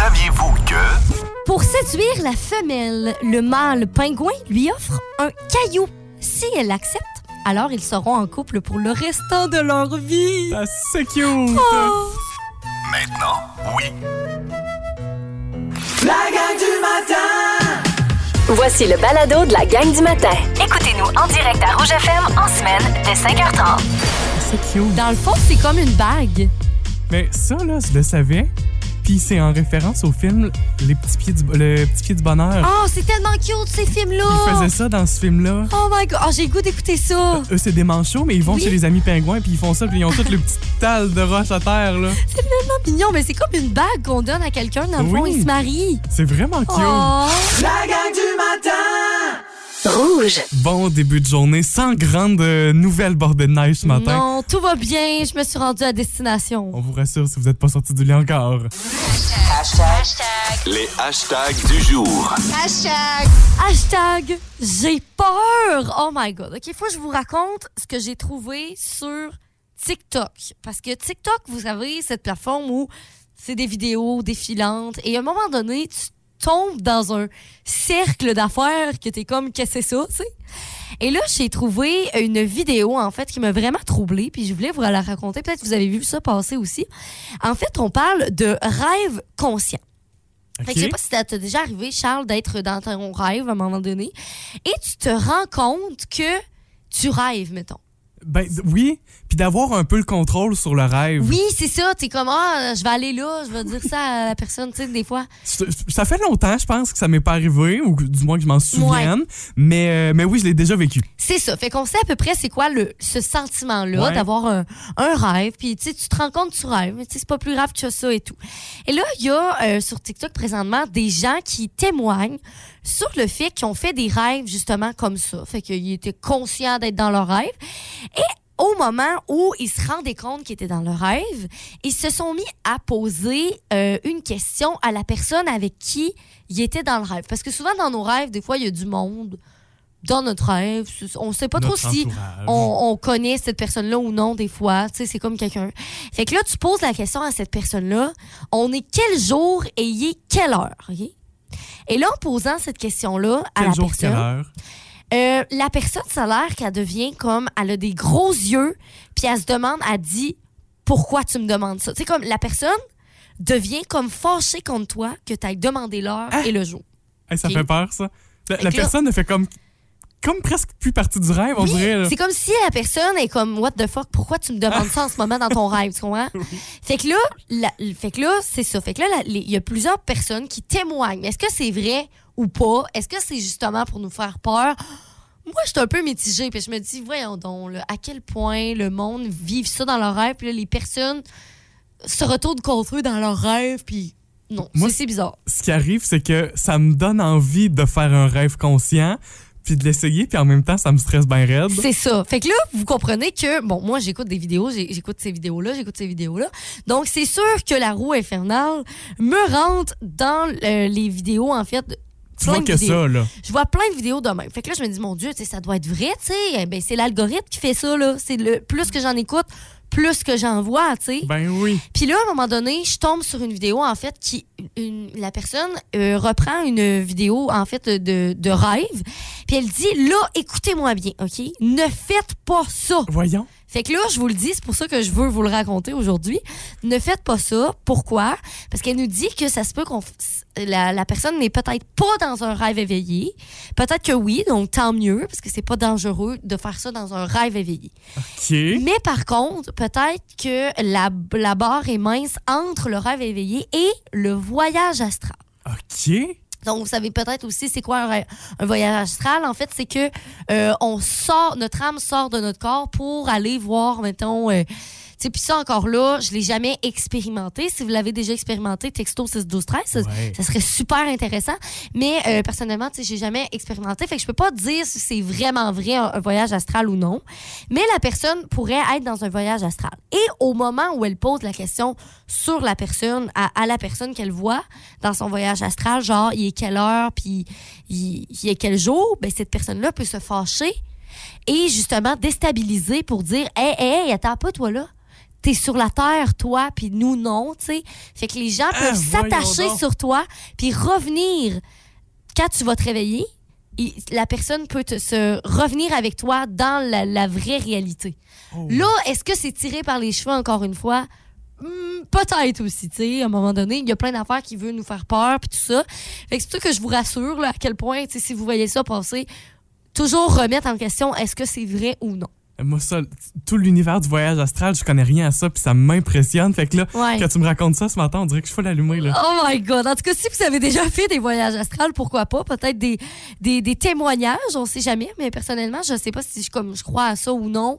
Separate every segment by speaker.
Speaker 1: Saviez-vous que...
Speaker 2: Pour séduire la femelle, le mâle pingouin lui offre un caillou. Si elle accepte, alors ils seront en couple pour le restant de leur vie.
Speaker 3: Ah, c'est cute!
Speaker 2: Oh.
Speaker 1: Maintenant, oui.
Speaker 4: La gang du matin
Speaker 5: Voici le balado de la gang du matin. Écoutez-nous en direct à Rouge FM en semaine dès 5h30.
Speaker 3: C'est cute.
Speaker 2: Dans le fond, c'est comme une bague.
Speaker 3: Mais ça, là, je le savais. Puis c'est en référence au film Les petits pieds du, Le petit pied du bonheur.
Speaker 2: Oh, c'est tellement cute ces films-là.
Speaker 3: Ils faisaient ça dans ce film-là.
Speaker 2: Oh my god, oh, j'ai le goût d'écouter ça.
Speaker 3: Eux, c'est des manchots, mais ils vont
Speaker 2: Oui.
Speaker 3: chez les amis pingouins, puis ils font ça, puis ils ont toutes le petit tal de roche à terre, là.
Speaker 2: C'est tellement mignon, mais c'est comme une bague qu'on donne à quelqu'un dans le fond,
Speaker 3: Oui.
Speaker 2: il se marie.
Speaker 3: C'est vraiment cute.
Speaker 2: Oh.
Speaker 4: La gang du matin
Speaker 5: Rouge.
Speaker 3: Bon début de journée, sans grande euh, nouvelle bordée de neige ce matin.
Speaker 2: Non, tout va bien, je me suis rendue à destination.
Speaker 3: On vous rassure si vous n'êtes pas sorti du lit encore.
Speaker 1: Les hashtags du jour.
Speaker 2: Hashtag j'ai peur. Oh my god. OK, faut que je vous raconte ce que j'ai trouvé sur TikTok. Parce que TikTok, vous savez, cette plateforme où c'est des vidéos défilantes et à un moment donné, tu tombes dans un cercle d'affaires que t'es comme, qu'est-ce que c'est ça, tu sais? Et là, j'ai trouvé une vidéo, en fait, qui m'a vraiment troublée, puis je voulais vous la raconter. Peut-être que vous avez vu ça passer aussi. En fait, on parle de rêve conscient. Fait que je sais pas si ça t'est déjà arrivé, Charles, d'être dans ton rêve à un moment donné et tu te rends compte que tu rêves, mettons.
Speaker 3: Ben oui, puis d'avoir un peu le contrôle sur le rêve.
Speaker 2: Oui, c'est ça. T'es comme, ah, je vais aller là, je vais dire ça à la personne, tu sais, des fois.
Speaker 3: Ça fait longtemps, je pense, que ça m'est pas arrivé, ou du moins que je m'en souvienne. Mais, euh, mais oui, je l'ai déjà vécu.
Speaker 2: C'est ça. Fait qu'on sait à peu près c'est quoi le, ce sentiment-là
Speaker 3: Ouais.
Speaker 2: d'avoir un, un rêve. Puis, tu sais, tu te rends compte que tu rêves. mais tu sais, C'est pas plus grave que ça et tout. Et là, il y a euh, sur TikTok présentement des gens qui témoignent sur le fait qu'ils ont fait des rêves justement comme ça. Fait qu'ils étaient conscients d'être dans leur rêve. Et au moment où ils se rendaient compte qu'ils étaient dans leur rêve, ils se sont mis à poser euh, une question à la personne avec qui ils étaient dans le rêve. Parce que souvent, dans nos rêves, des fois, il y a du monde dans notre rêve. On sait pas trop si on, on connaît cette personne-là ou non, des fois. Tu sais, c'est comme quelqu'un. Fait que là, tu poses la question à cette personne-là. On est quel jour et il est quelle heure? Et là, en posant cette question-là à la
Speaker 3: jour,
Speaker 2: personne,
Speaker 3: quelle heure?
Speaker 2: Euh, la personne, ça a l'air qu'elle devient comme, elle a des gros yeux, puis elle se demande, elle dit, pourquoi tu me demandes ça? Tu sais, comme la personne devient comme fâchée contre toi que tu demandé l'heure
Speaker 3: Ah!
Speaker 2: et le jour.
Speaker 3: Hey, ça fait peur, ça. La, personne ne fait comme, comme presque plus partie du rêve, on
Speaker 2: Oui,
Speaker 3: dirait.
Speaker 2: c'est comme si la personne est comme what the fuck, pourquoi tu me demandes ça en ce moment dans ton rêve, tu comprends? Fait que là, la- fait que là, c'est ça. Fait que là, il y a plusieurs personnes qui témoignent. Est-ce que c'est vrai ou pas? Est-ce que c'est justement pour nous faire peur? Moi, je suis un peu mitigée, puis je me dis, voyons donc, là, à quel point le monde vit ça dans leur rêve, puis là, les personnes se retournent contre eux dans leur rêve, puis non, c'est- bizarre.
Speaker 3: Ce qui arrive, c'est que ça me donne envie de faire un rêve conscient, puis de l'essayer, puis en même temps, ça me stresse bien raide.
Speaker 2: C'est ça. Fait que là, vous comprenez que, bon, moi, j'écoute des vidéos, j'écoute ces vidéos-là, j'écoute ces vidéos-là. Donc, c'est sûr que la roue infernale me rentre dans euh, les vidéos, en fait.
Speaker 3: Tu
Speaker 2: plein
Speaker 3: vois
Speaker 2: de
Speaker 3: que
Speaker 2: vidéos.
Speaker 3: ça, là.
Speaker 2: Je vois plein de vidéos de même. Fait que là, je me dis, mon Dieu, ça doit être vrai, tu sais. Eh Ben, c'est l'algorithme qui fait ça, là. C'est le plus que j'en écoute, plus que j'en vois, tu sais.
Speaker 3: Ben oui.
Speaker 2: Puis là, à un moment donné, je tombe sur une vidéo, en fait, qui. une- la personne euh, reprend une vidéo, en fait, de, de rêve. Puis elle dit Là, écoutez-moi bien, OK? Ne faites pas ça.
Speaker 3: Voyons.
Speaker 2: Fait que là, je vous le dis, c'est pour ça que je veux vous le raconter aujourd'hui. Ne faites pas ça. Pourquoi? Parce qu'elle nous dit que ça se peut qu'on. La, la personne n'est peut-être pas dans un rêve éveillé. Peut-être que oui, donc tant mieux, parce que c'est pas dangereux de faire ça dans un rêve éveillé.
Speaker 3: OK.
Speaker 2: Mais par contre, peut-être que la, la barre est mince entre le rêve éveillé et le voyage astral.
Speaker 3: OK.
Speaker 2: Donc, vous savez peut-être aussi c'est quoi un, voyage astral. En fait, c'est que euh, on sort, notre âme sort de notre corps pour aller voir, mettons. euh, sais, puis ça encore là, je l'ai jamais expérimenté. Si vous l'avez déjà expérimenté, texto 6 12 13, ça,
Speaker 3: Ouais.
Speaker 2: ça serait super intéressant. Mais euh, personnellement, tu sais, j'ai jamais expérimenté, fait que je peux pas dire si c'est vraiment vrai un, un voyage astral ou non. Mais la personne pourrait être dans un voyage astral. Et au moment où elle pose la question sur la personne, à, à la personne qu'elle voit dans son voyage astral, genre il est quelle heure, puis il, il est quel jour, ben cette personne-là peut se fâcher et justement déstabiliser pour dire Hey, hey, hey, attends pas, toi là. T'es sur la terre, toi, puis nous, non, tu sais. Fait que les gens
Speaker 3: Ah,
Speaker 2: peuvent s'attacher sur toi, puis revenir quand tu vas te réveiller. il- la personne peut te- se revenir avec toi dans la, la vraie réalité.
Speaker 3: Oh.
Speaker 2: Là, est-ce que c'est tiré par les cheveux, encore une fois? Hmm, Peut-être aussi, tu sais, à un moment donné, il y a plein d'affaires qui veulent nous faire peur, puis tout ça. Fait que c'est pour ça que je vous rassure, là, à quel point, tu sais, si vous voyez ça passer, toujours remettre en question est-ce que c'est vrai ou non?
Speaker 3: Moi, ça, tout l'univers du voyage astral, je connais rien à ça, puis ça m'impressionne. Fait que là,
Speaker 2: Ouais.
Speaker 3: quand tu me racontes ça ce matin, on dirait que je faut l'allumer, là.
Speaker 2: Oh my God! En tout cas, si vous avez déjà fait des voyages astrales, pourquoi pas? Peut-être des, des, des témoignages, on sait jamais. Mais personnellement, je sais pas si je, comme, je crois à ça ou non.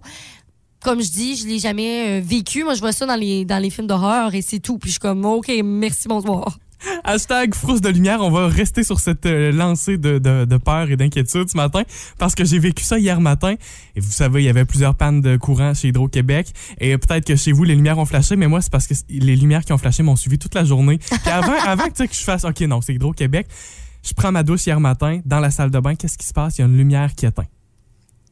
Speaker 2: Comme je dis, je l'ai jamais euh, vécu. Moi, je vois ça dans les, dans les films d'horreur et c'est tout. Puis je suis comme, OK, merci, bonsoir.
Speaker 3: Hashtag frousse de lumière, on va rester sur cette euh, lancée de, de- de peur et d'inquiétude ce matin parce que j'ai vécu ça hier matin. Et vous savez, il y avait plusieurs pannes de courant chez Hydro-Québec. Et peut-être que chez vous, les lumières ont flashé, mais moi, c'est parce que les lumières qui ont flashé m'ont suivi toute la journée. Puis avant, avant que, que je fasse, OK, non, c'est Hydro-Québec, je prends ma douche hier matin dans la salle de bain. Qu'est-ce qui se passe? Il y a une lumière qui éteint.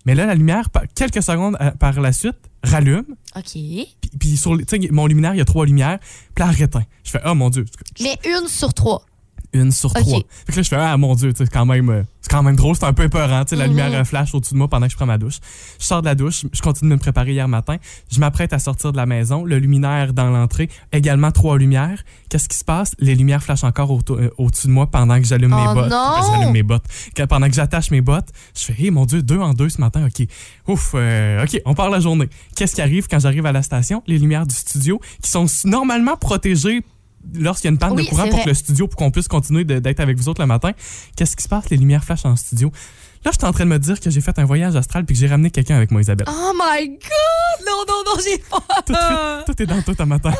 Speaker 3: Mais là, la lumière, quelques secondes euh, par la suite, rallume.
Speaker 2: OK.
Speaker 3: Puis, puis sur mon luminaire, il y a trois lumières. Puis là, elle éteint. Je fais, oh mon Dieu.
Speaker 2: Mais une sur trois.
Speaker 3: Une sur trois. Fait que là, je fais, ah mon Dieu, c'est quand même, euh, c'est quand même drôle, c'est un peu épeurant, sais, la
Speaker 2: Mhm.
Speaker 3: lumière euh, flash au-dessus de moi pendant que je prends ma douche. Je sors de la douche, je continue de me préparer hier matin, je m'apprête à sortir de la maison, le luminaire dans l'entrée, également trois lumières. Qu'est-ce qui se passe? Les lumières flashent encore au- euh, au-dessus de moi pendant que j'allume
Speaker 2: Oh
Speaker 3: mes bottes.
Speaker 2: non!
Speaker 3: Euh, J'allume mes bottes. Pendant que j'attache mes bottes, je fais, hé mon Dieu, deux en deux ce matin, ok. Ouf, euh, ok, on part la journée. Qu'est-ce qui arrive quand j'arrive à la station? Les lumières du studio qui sont normalement protégées lorsqu'il y a une panne
Speaker 2: Oui,
Speaker 3: de courant pour que le studio, pour qu'on puisse continuer d'être avec vous autres le matin. Qu'est-ce qui se passe? Les lumières flashent en studio. Là, je suis en train de me dire que j'ai fait un voyage astral puis que j'ai ramené quelqu'un avec moi, Isabelle.
Speaker 2: Oh my God! Non, non, non, j'ai
Speaker 3: Tout, suite, tout est dans tout un matin.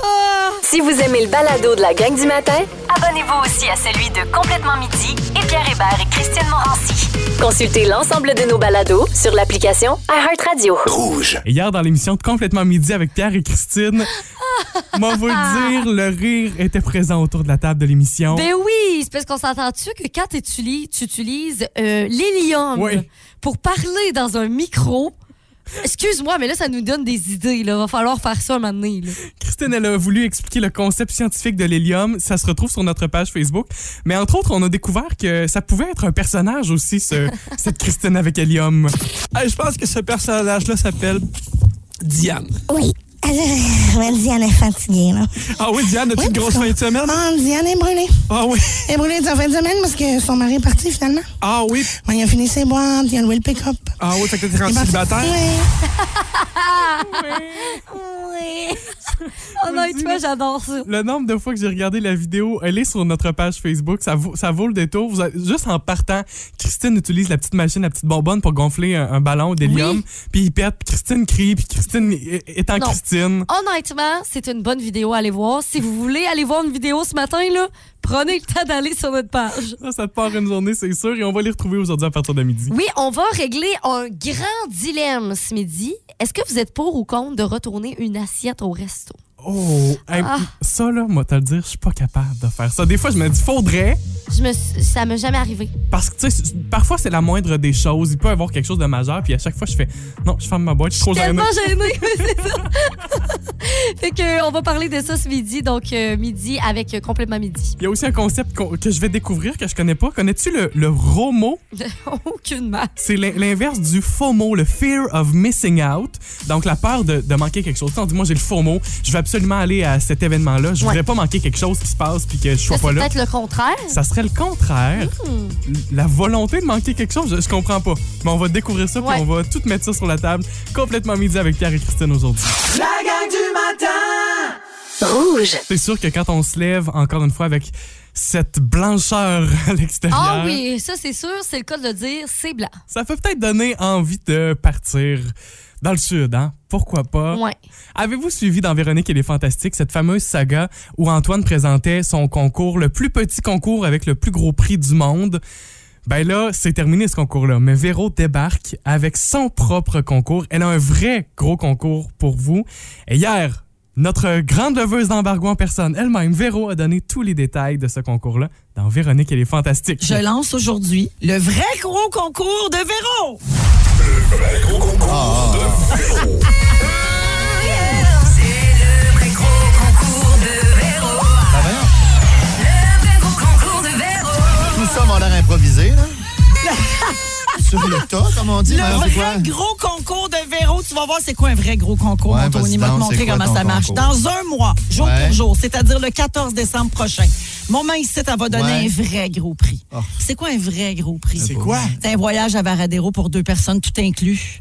Speaker 5: Si vous aimez le balado de la gang du matin, abonnez-vous aussi à celui de Complètement Midi et Pierre Hébert et Christine Morancy. Consultez l'ensemble de nos balados sur l'application iHeartRadio.
Speaker 1: Rouge.
Speaker 3: Et hier, dans l'émission de Complètement Midi avec Pierre et Christine, moi, vous le dire, le rire était présent autour de la table de l'émission.
Speaker 2: Ben oui, c'est parce qu'on s'entend-tu que quand tu utilises, tu utilises euh,
Speaker 3: Oui.
Speaker 2: pour parler dans un micro. Excuse-moi, mais là, ça nous donne des idées. Il va falloir faire ça un moment donné. là.
Speaker 3: Christine, elle a voulu expliquer le concept scientifique de l'hélium. Ça se retrouve sur notre page Facebook. Mais entre autres, on a découvert que ça pouvait être un personnage aussi, ce- cette Christine avec hélium.
Speaker 6: Hey, je pense que ce personnage-là s'appelle Diane.
Speaker 7: Oui. Mais Diane est fatiguée, là.
Speaker 6: Ah oui, Diane, as-tu
Speaker 7: Oui,
Speaker 6: une grosse fin de semaine?
Speaker 7: Ah, Diane est brûlée.
Speaker 6: Ah oui.
Speaker 7: Elle est brûlée de sa fin de semaine parce que son mari est parti, finalement.
Speaker 6: Ah oui.
Speaker 7: Ouais, il a fini ses boîtes, il a loué le pick-up.
Speaker 6: Ah oui, fait que t'es rendu célibataire?
Speaker 7: Oui.
Speaker 2: Oui. Honnêtement, j'adore ça.
Speaker 3: Le nombre de fois que j'ai regardé la vidéo, elle est sur notre page Facebook. Ça vaut, ça vaut le détour. Vous avez- juste en partant, Christine utilise la petite machine, la petite bonbonne pour gonfler un, un ballon d'hélium.
Speaker 2: Oui.
Speaker 3: Puis il pète, puis Christine crie, puis Christine est en
Speaker 2: Non.
Speaker 3: Christine.
Speaker 2: Honnêtement, c'est une bonne vidéo à aller voir. Si vous voulez aller voir une vidéo ce matin, là, prenez le temps d'aller sur notre page.
Speaker 3: Ça, ça te part une journée, c'est sûr. Et on va les retrouver aujourd'hui à partir de midi.
Speaker 2: Oui, on va régler un grand dilemme ce midi. Est-ce que vous êtes pour ou contre de retourner une assiette au resto?
Speaker 3: Oh, hey,
Speaker 2: Ah.
Speaker 3: ça là, moi te le dire, je suis pas capable de faire ça. Des fois, je me dis faudrait,
Speaker 2: Je me, ça m'est jamais arrivé.
Speaker 3: parce que tu sais, parfois c'est la moindre des choses. Il peut y avoir quelque chose de majeur, puis à chaque fois je fais non, je ferme ma boîte, je suis trop gênée.
Speaker 2: Tellement gênée, c'est ça. fait que, euh, on va parler de ça ce midi, donc euh, midi avec euh, complètement midi.
Speaker 3: Il y a aussi un concept que je vais découvrir que je connais pas. Connais-tu le, le ROMO?
Speaker 2: Aucune masse.
Speaker 3: C'est l'in- l'inverse du FOMO, le fear of missing out. Donc la peur de, de manquer quelque chose. On dit moi j'ai le FOMO, je vais absolument aller à cet événement-là. Je
Speaker 2: Ouais.
Speaker 3: voudrais pas manquer quelque chose qui se passe puis que je sois
Speaker 2: Là,
Speaker 3: pas
Speaker 2: c'est
Speaker 3: là.
Speaker 2: peut-être le contraire.
Speaker 3: Ça serait le contraire.
Speaker 2: Hmm.
Speaker 3: La volonté de manquer quelque chose, je, je comprends pas. Mais on va découvrir ça, puis on va tout mettre ça sur la table. Complètement midi avec Pierre et Christine aujourd'hui.
Speaker 4: La gang du matin
Speaker 5: Rouge.
Speaker 3: C'est sûr que quand on se lève, encore une fois, avec cette blancheur à l'extérieur,
Speaker 2: Ah oui, ça c'est sûr, c'est le cas de le dire, c'est blanc.
Speaker 3: ça peut peut-être donner envie de partir dans le sud, hein? Pourquoi pas?
Speaker 2: Ouais.
Speaker 3: Avez-vous suivi dans Véronique et les Fantastiques cette fameuse saga où Antoine présentait son concours, le plus petit concours avec le plus gros prix du monde? Ben là, c'est terminé ce concours-là. Mais Véro débarque avec son propre concours. Elle a un vrai gros concours pour vous. Et hier, notre grande leveuse d'embargo en personne, elle-même, Véro, a donné tous les détails de ce concours-là dans Véronique et les Fantastiques.
Speaker 8: Je lance aujourd'hui le vrai gros concours de Véro. ça mon l'air improvisé, là.
Speaker 9: Sur le tas, comme on dit.
Speaker 8: Vrai gros concours de Véro. Tu vas voir c'est quoi un vrai gros concours,
Speaker 9: ouais,
Speaker 8: va te montrer comment ça marche. Dans un mois, jour pour jour, c'est-à-dire le 14 décembre prochain mon main ici, elle va donner
Speaker 9: Ouais.
Speaker 8: un vrai gros prix.
Speaker 9: Oh.
Speaker 8: C'est quoi un vrai gros prix?
Speaker 9: C'est quoi?
Speaker 8: C'est un voyage à Varadero pour deux personnes, tout inclus.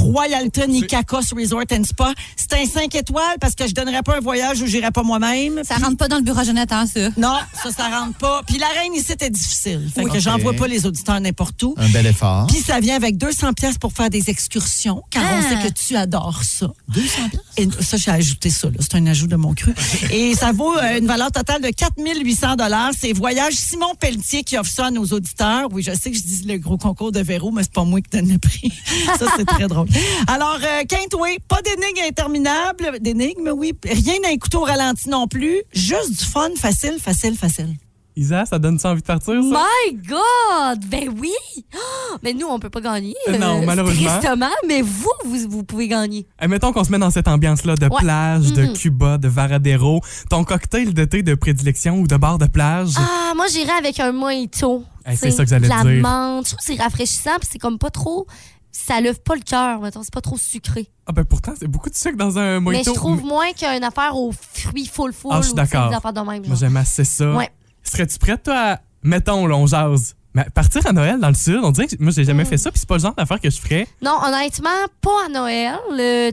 Speaker 8: Au Royalton Icacos Resort and Spa. C'est un 5 étoiles parce que je donnerais pas un voyage où j'irais pas moi-même.
Speaker 10: Ça rentre pas dans le bureau à Jeannette, hein, ça.
Speaker 8: Non, ça, ça rentre pas. Puis la reine ici, c'était difficile. Fait que
Speaker 9: Ok.
Speaker 8: j'envoie pas les auditeurs n'importe où.
Speaker 9: Un bel effort.
Speaker 8: Puis ça vient avec 200 pièces pour faire des excursions, car on
Speaker 10: Ah.
Speaker 8: sait que tu adores ça.
Speaker 9: 200 pièces?
Speaker 8: Et ça, j'ai ajouté ça. là. C'est un ajout de mon cru. Et ça vaut euh, une valeur totale de 4800 dollars. C'est Voyage Simon Pelletier qui offre ça à nos auditeurs. Oui, je sais que je dis le gros concours de Véro, mais c'est pas moi qui donne le prix. ça, c'est très drôle. Alors, euh, Quintway, pas d'énigmes interminables. D'énigmes, oui. Rien d'un couteau au ralenti non plus. Juste du fun, facile, facile, facile.
Speaker 3: Isa, ça donne-tu envie de partir, ça?
Speaker 2: My God! Ben oui! Oh, mais nous, on peut pas gagner.
Speaker 3: Euh, non,
Speaker 2: euh,
Speaker 3: malheureusement.
Speaker 2: Tristement, mais vous, vous, vous pouvez gagner.
Speaker 3: Eh, mettons qu'on se met dans cette ambiance-là de
Speaker 2: Ouais.
Speaker 3: plage, de
Speaker 2: Mhm.
Speaker 3: Cuba, de Varadero. Ton cocktail d'été de prédilection ou de bar de plage?
Speaker 2: Ah, moi, j'irais avec un mojito.
Speaker 3: Eh, c'est ça que j'allais
Speaker 2: de la
Speaker 3: dire.
Speaker 2: menthe. Je trouve que c'est rafraîchissant, puis c'est comme pas trop. Ça lève pas le cœur, mettons. C'est pas trop sucré.
Speaker 3: Ah ben pourtant, c'est beaucoup de sucre dans un
Speaker 2: Mais
Speaker 3: mojito.
Speaker 2: je trouve moins qu'une affaire aux fruits full full.
Speaker 3: Ah, je suis d'accord.
Speaker 2: De.
Speaker 3: Moi, j'aime assez ça.
Speaker 2: Ouais.
Speaker 3: Serais-tu prête, toi, à... Mettons, là, on jase. Mais partir à Noël dans le sud, on dirait que moi, j'ai jamais fait ça, puis c'est pas le genre d'affaire que je ferais.
Speaker 2: Non, honnêtement, pas à Noël.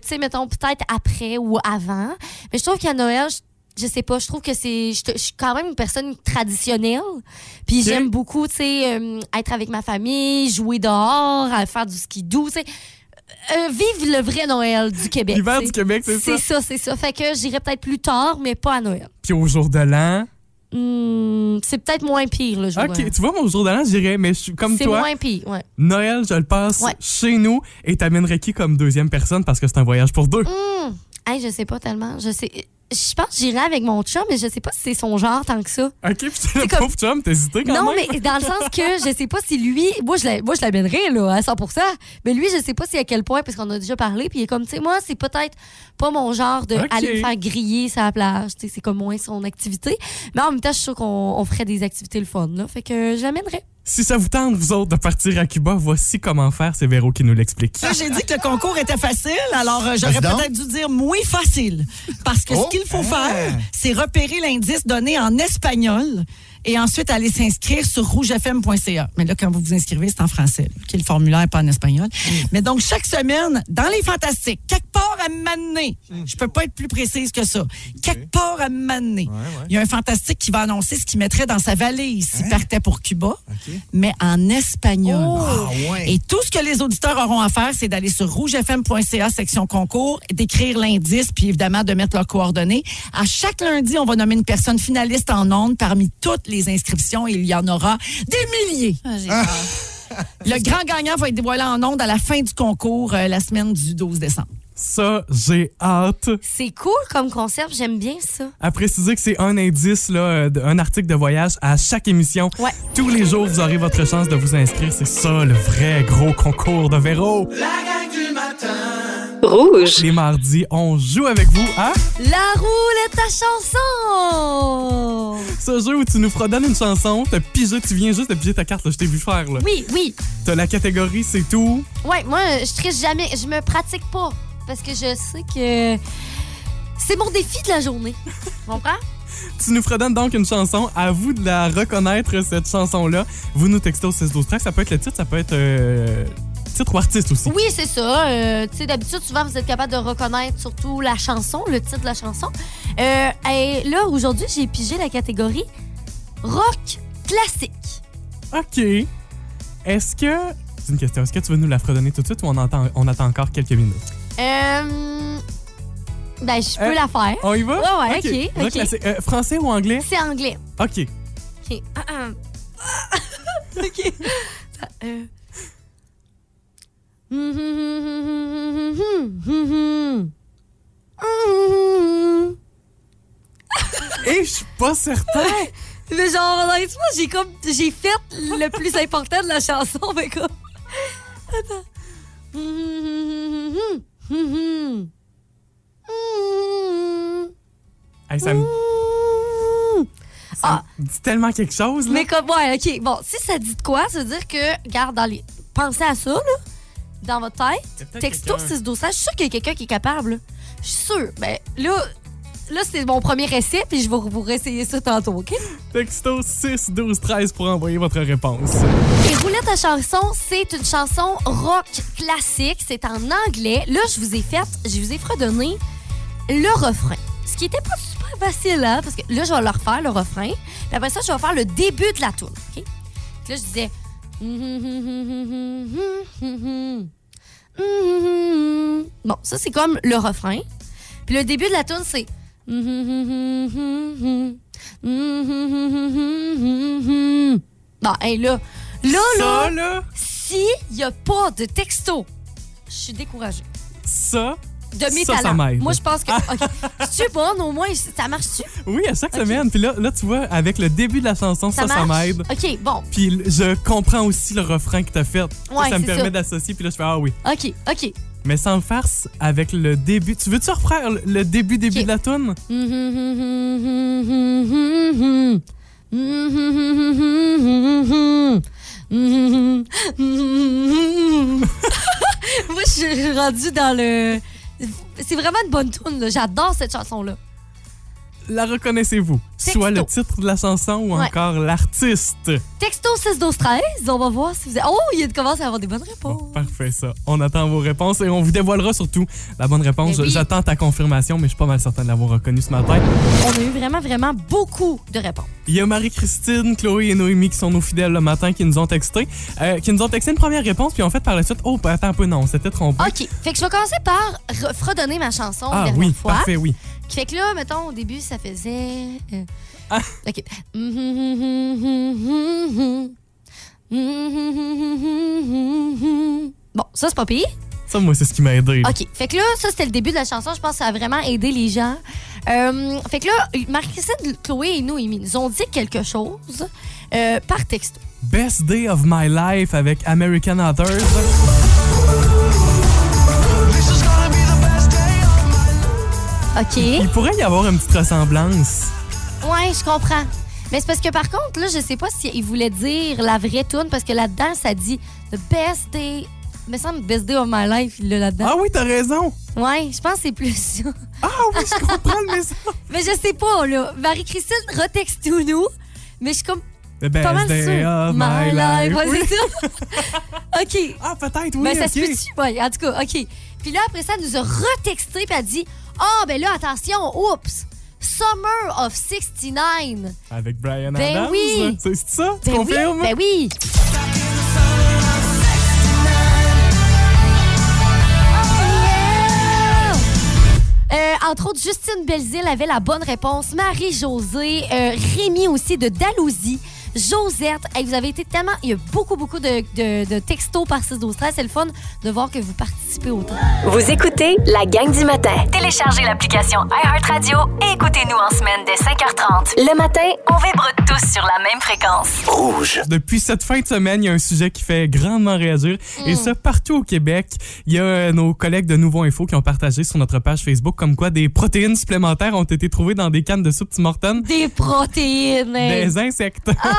Speaker 2: Tu sais, mettons peut-être après ou avant. Mais je trouve qu'à Noël, je, je sais pas, je trouve que c'est. Je suis quand même une personne traditionnelle. Puis j'aime beaucoup, tu sais, euh, être avec ma famille, jouer dehors, à faire du ski doux, tu sais. Euh, vivre le vrai Noël du Québec.
Speaker 3: L'hiver du Québec, c'est ça?
Speaker 2: C'est ça, c'est ça. Fait que j'irai peut-être plus tard, mais pas à Noël.
Speaker 3: Puis au jour de l'an.
Speaker 2: Hmm, c'est peut-être moins pire, le jour de
Speaker 3: Ok, tu vois, mon jour de l'an, je dirais, mais je suis comme
Speaker 2: C'est
Speaker 3: toi.
Speaker 2: moins pire, ouais.
Speaker 3: Noël, je le passe
Speaker 2: Ouais.
Speaker 3: chez nous et t'amènerais qui comme deuxième personne parce que c'est un voyage pour deux?
Speaker 2: Hmm. Hey, je sais pas tellement. Je sais. Je pense que j'irai avec mon chum, mais je sais pas si c'est son genre tant que ça.
Speaker 3: Ok, puis le
Speaker 2: comme-
Speaker 3: pauvre chum, hésité quand
Speaker 2: non,
Speaker 3: même?
Speaker 2: mais dans le sens que je sais pas si lui. Moi, je l'amènerais là, à 100% Mais lui, je sais pas si à quel point, parce qu'on a déjà parlé. Puis il est comme, tu sais, moi, c'est peut-être pas mon genre de
Speaker 3: Ok.
Speaker 2: aller me faire griller sur la plage. Tu sais, c'est comme moins son activité. Mais en même temps, je suis sûre qu'on on ferait des activités le fun. Là. Fait que je l'amènerais.
Speaker 3: Si ça vous tente, vous autres, de partir à Cuba, voici comment faire. C'est Véro qui nous l'explique.
Speaker 8: Là, j'ai dit que le concours était facile, alors euh, j'aurais
Speaker 9: Vas-y donc.
Speaker 8: peut-être dû dire moins facile. Parce que
Speaker 9: Oh,
Speaker 8: ce qu'il faut
Speaker 9: hein?
Speaker 8: faire, c'est repérer l'indice donné en espagnol et ensuite aller s'inscrire sur rougefm.ca. Mais là, quand vous vous inscrivez, c'est en français, là, qui est le formulaire, pas en espagnol.
Speaker 9: Mm.
Speaker 8: Mais donc, chaque semaine, dans les fantastiques, quelque part à m'amener,
Speaker 9: Mm.
Speaker 8: je peux pas être plus précise que ça, quelque part à m'amener, il y a un fantastique qui va annoncer ce qu'il mettrait dans sa valise s'il
Speaker 9: Hein?
Speaker 8: partait pour Cuba, mais en espagnol.
Speaker 9: Ah, ouais.
Speaker 8: Et tout ce que les auditeurs auront à faire, c'est d'aller sur rougefm.ca, section concours, d'écrire l'indice, puis évidemment de mettre leurs coordonnées. À chaque lundi, on va nommer une personne finaliste en ondes parmi toutes les inscriptions et il y en aura des milliers.
Speaker 10: Ah, j'ai peur.
Speaker 8: Le grand gagnant va être dévoilé en ondes à la fin du concours euh, la semaine du 12 décembre.
Speaker 3: Ça, j'ai hâte.
Speaker 2: C'est cool comme concept. J'aime bien ça.
Speaker 3: À préciser que c'est un indice, là, un article de voyage à chaque émission.
Speaker 2: Ouais.
Speaker 3: Tous les jours, vous aurez votre chance de vous inscrire. C'est ça, le vrai gros concours de Véro.
Speaker 4: La.
Speaker 5: Rouge.
Speaker 3: Les mardis, on joue avec vous à
Speaker 2: La roulette à chanson!
Speaker 3: ce jeu où tu nous fredonnes une chanson. T'as pigé, tu viens juste de piger ta carte, là, je t'ai vu faire. Là.
Speaker 2: Oui, oui.
Speaker 3: T'as la catégorie, c'est tout.
Speaker 2: Ouais, moi, je triche jamais. Je me pratique pas. Parce que je sais que c'est mon défi de la journée. Tu comprends?
Speaker 3: Tu nous fredonnes donc une chanson. À vous de la reconnaître, cette chanson-là. Vous nous textez au 16 12 13 Ça peut être le titre, ça peut être euh, titre ou artiste aussi?
Speaker 2: Oui, c'est ça. Euh, tu sais, d'habitude, souvent, vous êtes capable de reconnaître surtout la chanson, le titre de la chanson. Euh, et là, aujourd'hui, j'ai pigé la catégorie rock classique.
Speaker 3: OK. Est-ce que. C'est une question. Est-ce que tu veux nous la fredonner tout de suite ou on, entend, on attend encore quelques minutes?
Speaker 2: Euh, ben, je peux
Speaker 3: Euh,
Speaker 2: la faire.
Speaker 3: On y va?
Speaker 2: Ouais, ouais, ok,
Speaker 3: Rock
Speaker 2: ok.
Speaker 3: classique. Euh, français ou anglais?
Speaker 2: C'est anglais.
Speaker 3: OK.
Speaker 2: OK. OK. Ça, euh.
Speaker 3: Et je suis pas certain.
Speaker 2: Mais genre, honnêtement, j'ai comme. J'ai fait le plus important de la chanson, mais comme. Attends.
Speaker 3: Hey, ça me, ça
Speaker 2: Ah.
Speaker 3: me dit tellement quelque chose. Là.
Speaker 2: Mais comme, ouais, OK. Bon, si ça dit de quoi, ça veut dire que, regarde, dans les. pensez à ça, là, dans votre tête. Texto
Speaker 3: quelqu'un.
Speaker 2: 6 12 Je suis sûre qu'il y a quelqu'un qui est capable. là. Je suis sûre. Ben, là, là c'est mon premier essai, puis je vais vous réessayer ça tantôt, OK?
Speaker 3: Texto 6 12 13 pour envoyer votre réponse.
Speaker 2: Et Roulette à chanson, c'est une chanson rock classique. C'est en anglais. Là, je vous ai fait, je vous ai fredonné le refrain. Ce qui était pas super facile, hein, parce que là, je vais le refaire, le refrain. Puis après ça, je vais faire le début de la tune. OK? Puis là, je disais. Bon, ça, c'est comme le refrain. Puis le début de la tune, c'est. Bon, hey, là, là,
Speaker 3: Ça,
Speaker 2: là,
Speaker 3: là,
Speaker 2: s'il n'y a pas de texto, je suis découragée.
Speaker 3: ça,
Speaker 2: De mes
Speaker 3: Ça, ça
Speaker 2: talents.
Speaker 3: m'aide.
Speaker 2: Moi, je pense que. OK. Tu es bonne, au moins, ça marche-tu?
Speaker 3: oui, à chaque semaine. Puis là, là, tu vois, avec le début de la chanson, ça, ça, m'aide.
Speaker 2: OK, bon.
Speaker 3: Puis je comprends aussi le refrain que t'as fait. Ça,
Speaker 2: Ouais,
Speaker 3: ça me permet d'associer. Puis là, je fais Ah oui.
Speaker 2: OK, OK.
Speaker 3: Mais sans farce, avec le début. Tu veux-tu refaire le- le début, début de la tune?
Speaker 2: Moi, je suis rendue dans le. C'est vraiment une bonne tune. J'adore cette chanson-là.
Speaker 3: La reconnaissez-vous? Soit le titre de la chanson ou
Speaker 2: Ouais.
Speaker 3: encore l'artiste.
Speaker 2: Texto 6 12 13 on va voir si vous avez... Oh, il commence à avoir des bonnes
Speaker 3: Bon,
Speaker 2: réponses.
Speaker 3: parfait, ça. On attend vos réponses et on vous dévoilera surtout la bonne réponse.
Speaker 2: Oui.
Speaker 3: J'attends ta confirmation, mais je suis pas mal certain de l'avoir reconnue ce matin.
Speaker 2: On a eu vraiment, vraiment beaucoup de réponses.
Speaker 3: Il y a Marie-Christine, Chloé et Noémie qui sont nos fidèles le matin qui nous ont texté. euh, qui nous ont texté une première réponse, puis en fait par la suite, oh, attends un peu, non, on s'était trompé.
Speaker 2: OK. Fait que je vais commencer par re- fredonner ma chanson
Speaker 3: ah oui,
Speaker 2: fois.
Speaker 3: parfait, oui.
Speaker 2: Qui fait que là, mettons, au début, ça faisait. euh,
Speaker 3: Ah.
Speaker 2: OK. Bon, ça, c'est pas pire.
Speaker 3: Ça, moi, c'est ce qui m'a aidé.
Speaker 2: OK. Fait que là, ça, c'était le début de la chanson. Je pense que ça a vraiment aidé les gens. Euh, fait que là, Marie-Christine, Chloé et Noémie nous ont dit quelque chose euh, par texto.
Speaker 3: Best Day of My Life avec American Authors.
Speaker 2: OK.
Speaker 3: Il pourrait y avoir une petite ressemblance.
Speaker 2: Ouais, je comprends. Mais c'est parce que par contre, là, je sais pas s'il voulait dire la vraie tune parce que là-dedans, ça dit The best day. Il me semble Best Day of My Life, il l'a là-dedans.
Speaker 3: Ah oui, t'as raison.
Speaker 2: Ouais, je pense que c'est plus ça.
Speaker 3: Ah oui, je comprends le message.
Speaker 2: Mais je sais pas, là. Marie-Christine, retexte-nous. Mais je suis comme
Speaker 3: The
Speaker 2: pas mal
Speaker 3: Day of My Life.
Speaker 2: Ouais,
Speaker 3: Oui.
Speaker 2: c'est ça. OK.
Speaker 3: Ah, peut-être, oui.
Speaker 2: ben, ça se peut-tu? Ouais, en tout cas, OK. Puis là, après ça, elle nous a retexté puis elle a dit Ah, ben là, attention, oups, Summer of 69.
Speaker 3: Avec Brian
Speaker 2: Ben
Speaker 3: Adams.
Speaker 2: oui.
Speaker 3: C'est ça? Tu
Speaker 2: Ben oui,
Speaker 3: confirmes?
Speaker 2: ben oui. Euh, entre autres, Justine Belzile avait la bonne réponse. Marie-Josée, euh, Rémi aussi de Dalhousie. Josette, Hey, vous avez été tellement. Il y a beaucoup, beaucoup de, de, de textos par 6 12 13 C'est le fun de voir que vous participez autant.
Speaker 5: Vous écoutez la gang du matin. Téléchargez l'application iHeartRadio et écoutez-nous en semaine dès 5h30. Le matin, on vibre tous sur la même fréquence.
Speaker 1: Rouge.
Speaker 3: Depuis cette fin de semaine, il y a un sujet qui fait grandement réagir.
Speaker 2: Mm.
Speaker 3: Et ça, partout au Québec, il y a euh, nos collègues de Nouveau Info qui ont partagé sur notre page Facebook comme quoi des protéines supplémentaires ont été trouvées dans des cannes de soupe Tim Hortons.
Speaker 2: Des protéines.
Speaker 3: Des insectes.
Speaker 2: Ah!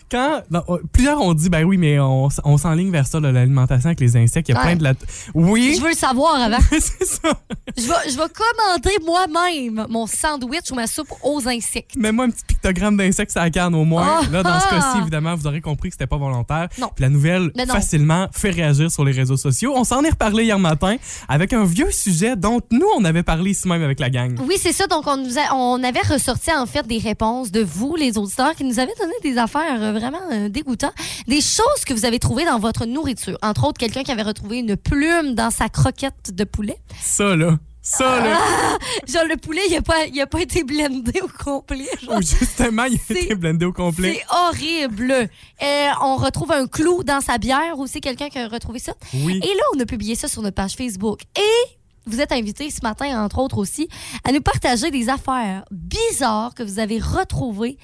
Speaker 3: Quand non, euh, plusieurs ont dit, ben oui, mais on, on s'enligne vers ça, l'alimentation avec les insectes. Il y a
Speaker 2: Ouais.
Speaker 3: plein de la. Oui.
Speaker 2: Je veux le savoir avant.
Speaker 3: c'est ça.
Speaker 2: Je vais, je vais commander moi-même mon sandwich ou ma soupe aux insectes.
Speaker 3: Mets-moi un petit pictogramme d'insectes à la canne au moins.
Speaker 2: Ah!
Speaker 3: Là, dans ce
Speaker 2: Ah!
Speaker 3: cas-ci, évidemment, vous aurez compris que c'était pas volontaire.
Speaker 2: Non.
Speaker 3: Puis la nouvelle,
Speaker 2: Mais
Speaker 3: facilement, fait réagir sur les réseaux sociaux. On s'en est reparlé hier matin avec un vieux sujet dont nous, on avait parlé ici même avec la gang.
Speaker 2: Oui, c'est ça. Donc, on, nous a- on avait ressorti en fait des réponses de vous, les auditeurs, qui nous avaient donné des affaires euh, vraiment euh, dégoûtantes. Des choses que vous avez trouvées dans votre nourriture. Entre autres, quelqu'un qui avait retrouvé une plume dans sa croquette de poulet.
Speaker 3: Ça, là. Ça, là.
Speaker 2: Genre, le poulet, il n'a pas, il a pas été blendé au complet. genre.
Speaker 3: Ou justement, il a été blendé au complet.
Speaker 2: C'est horrible. Euh, on retrouve un clou dans sa bière aussi, quelqu'un qui a retrouvé ça.
Speaker 3: Oui.
Speaker 2: Et là, on a publié ça sur notre page Facebook. Et vous êtes invités ce matin, entre autres aussi, à nous partager des affaires bizarres que vous avez retrouvées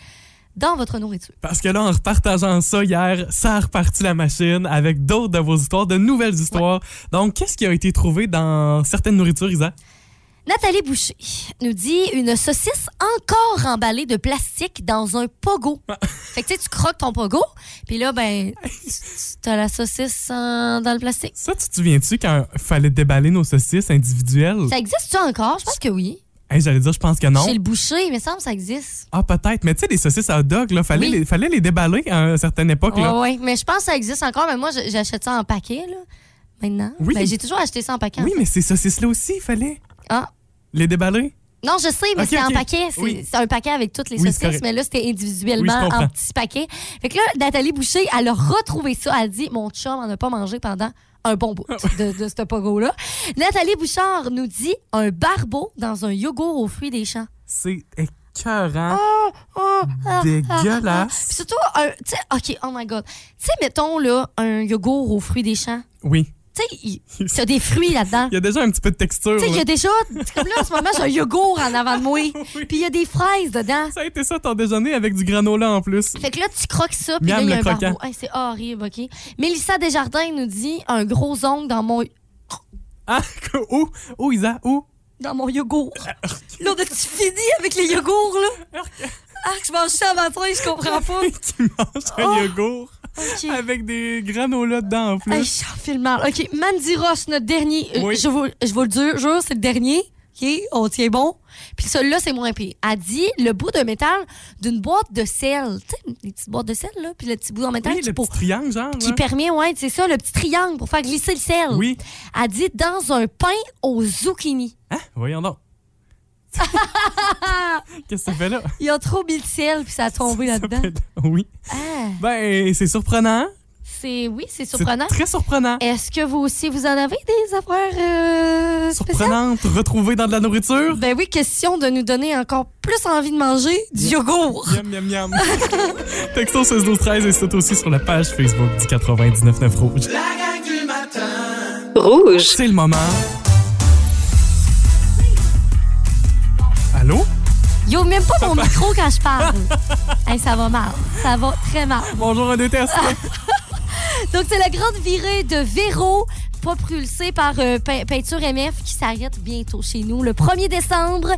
Speaker 2: dans votre nourriture.
Speaker 3: Parce que là, en repartageant ça hier, ça a reparti la machine avec d'autres de vos histoires, de nouvelles histoires. Donc, qu'est-ce qui a été trouvé dans certaines nourritures, Isa?
Speaker 2: Nathalie Boucher nous dit une saucisse encore emballée de plastique dans un pogo. fait que tu sais, tu croques ton pogo, puis là, ben, tu as la saucisse dans le plastique.
Speaker 3: Ça, tu te souviens-tu quand il fallait déballer nos saucisses individuelles?
Speaker 2: Ça existe-tu encore? Je pense que oui.
Speaker 3: Hey, J'allais dire, je pense que non.
Speaker 2: Chez le boucher, il me semble que ça existe.
Speaker 3: Ah, peut-être. Mais tu sais, les saucisses à hot dog, là, fallait,
Speaker 2: Oui.
Speaker 3: les, fallait les déballer à une certaine époque.
Speaker 2: Oui. Mais je pense que ça existe encore, mais moi, j'achète ça en paquet, là, maintenant.
Speaker 3: Oui.
Speaker 2: Ben, j'ai toujours acheté ça en paquet. en
Speaker 3: Oui,
Speaker 2: fait.
Speaker 3: mais ces saucisses-là aussi, il fallait
Speaker 2: Ah.
Speaker 3: les déballer?
Speaker 2: Non, je sais, mais c'est en
Speaker 3: ok.
Speaker 2: paquet. C'est
Speaker 3: Oui.
Speaker 2: un paquet avec toutes les
Speaker 3: Oui,
Speaker 2: saucisses, mais là, c'était individuellement en petits paquets. Fait que là, Nathalie Boucher, elle a retrouvé ça. Elle dit Mon chum en a pas mangé pendant un bon bout de, de ce pogo-là. Nathalie Bouchard nous dit un barbeau dans un yogourt aux fruits des champs.
Speaker 3: C'est écœurant.
Speaker 2: Oh, oh, ah,
Speaker 3: Dégueulasse.
Speaker 2: ah, ah. Puis surtout, un, OK, oh my God. Tu sais, mettons, là, un yogourt aux fruits des champs.
Speaker 3: Oui.
Speaker 2: Tu sais, il y a des fruits là-dedans.
Speaker 3: Il y a déjà un petit peu de texture.
Speaker 2: Tu sais, il y a déjà, comme là, en ce moment, j'ai un yogourt en avant de moi. Puis il y a des fraises dedans.
Speaker 3: Ça a été ça ton déjeuner avec du granola en plus.
Speaker 2: Fait que là, tu croques ça, puis là, il y a un. Hey, c'est horrible, OK? Mélissa Desjardins nous dit un gros ongle dans mon,
Speaker 3: Ah, où? Où, Isa? Où?
Speaker 2: dans mon yogourt. là, on a-tu fini avec les yogourts, là? Ah, je mange ça matin, je comprends pas.
Speaker 3: qui mange un
Speaker 2: Oh.
Speaker 3: yogourt avec des granolas dedans en plus.
Speaker 2: Hey, j'en fais le mal. OK, Mandy Ross, notre dernier. euh,
Speaker 3: Oui.
Speaker 2: je, vous, je vous le dis, jure, c'est le dernier. OK, on tient bon. Puis celui-là, c'est moins pire. Elle dit le bout de métal d'une boîte de sel. Tu sais, les petites boîtes de sel, là. Puis le petit bout en métal
Speaker 3: oui,
Speaker 2: qui,
Speaker 3: le
Speaker 2: pour-
Speaker 3: petit triangle, genre.
Speaker 2: qui permet, ouais, c'est ça, le petit triangle pour faire glisser le sel.
Speaker 3: Oui.
Speaker 2: Elle dit dans un pain au zucchini.
Speaker 3: Hein? Voyons donc. Qu'est-ce que ça fait là?
Speaker 2: Il a trop mis de sel, puis ça a tombé là-dedans.
Speaker 3: fait- Oui.
Speaker 2: Ah,
Speaker 3: Ben, c'est surprenant.
Speaker 2: c'est, oui, c'est
Speaker 3: C'est
Speaker 2: surprenant.
Speaker 3: très surprenant.
Speaker 2: Est-ce que vous aussi, vous en avez des affaires euh, spéciales?
Speaker 3: Surprenante, retrouvée dans de la nourriture.
Speaker 2: Ben oui, question de nous donner encore plus envie de manger du yogourt.
Speaker 3: Miam, miam, miam. Texto 16 12 13 et c'est aussi sur la page Facebook du 99.9 Rouge.
Speaker 4: La gang du matin.
Speaker 5: Rouge.
Speaker 3: C'est le moment.
Speaker 2: Ouvre même pas mon micro quand je parle. Hey, ça va mal. Ça va très mal.
Speaker 3: Bonjour, un deux tests.
Speaker 2: Donc, c'est la grande virée de Véro, propulsée par euh, Pe- Peinture MF, qui s'arrête bientôt chez nous le 1er décembre,